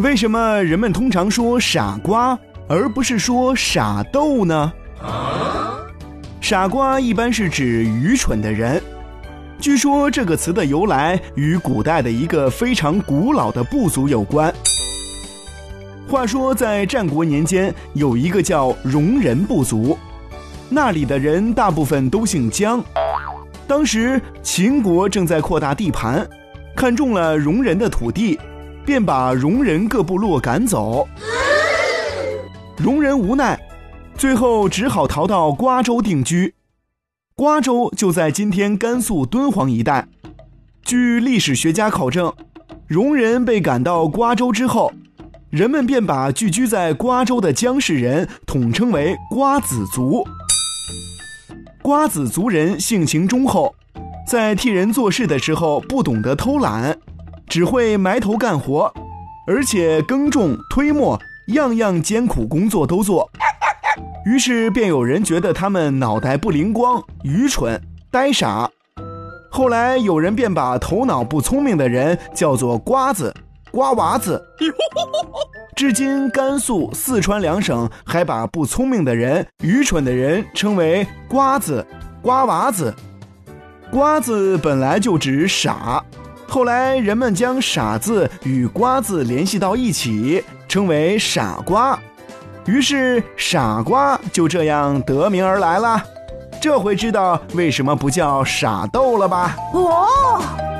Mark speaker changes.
Speaker 1: 为什么人们通常说傻瓜，而不是说傻豆呢？傻瓜一般是指愚蠢的人。据说这个词的由来与古代的一个非常古老的部族有关。话说，在战国年间，有一个叫戎人部族，那里的人大部分都姓姜。当时秦国正在扩大地盘，看中了戎人的土地，便把戎人各部落赶走。戎人无奈，最后只好逃到瓜州定居。瓜州就在今天甘肃敦煌一带。据历史学家考证，戎人被赶到瓜州之后。人们便把聚居在瓜州的姜氏人统称为瓜子族。瓜子族人性情忠厚，在替人做事的时候不懂得偷懒，只会埋头干活，而且耕种、推磨，样样艰苦工作都做。于是便有人觉得他们脑袋不灵光、愚蠢、呆傻。后来有人便把头脑不聪明的人叫做瓜子。瓜娃子，至今甘肃、四川两省还把不聪明的人、愚蠢的人称为瓜子、瓜娃子。瓜子本来就指傻，后来人们将傻字与瓜子联系到一起，称为傻瓜，于是傻瓜就这样得名而来了。这回知道为什么不叫傻豆了吧？哦。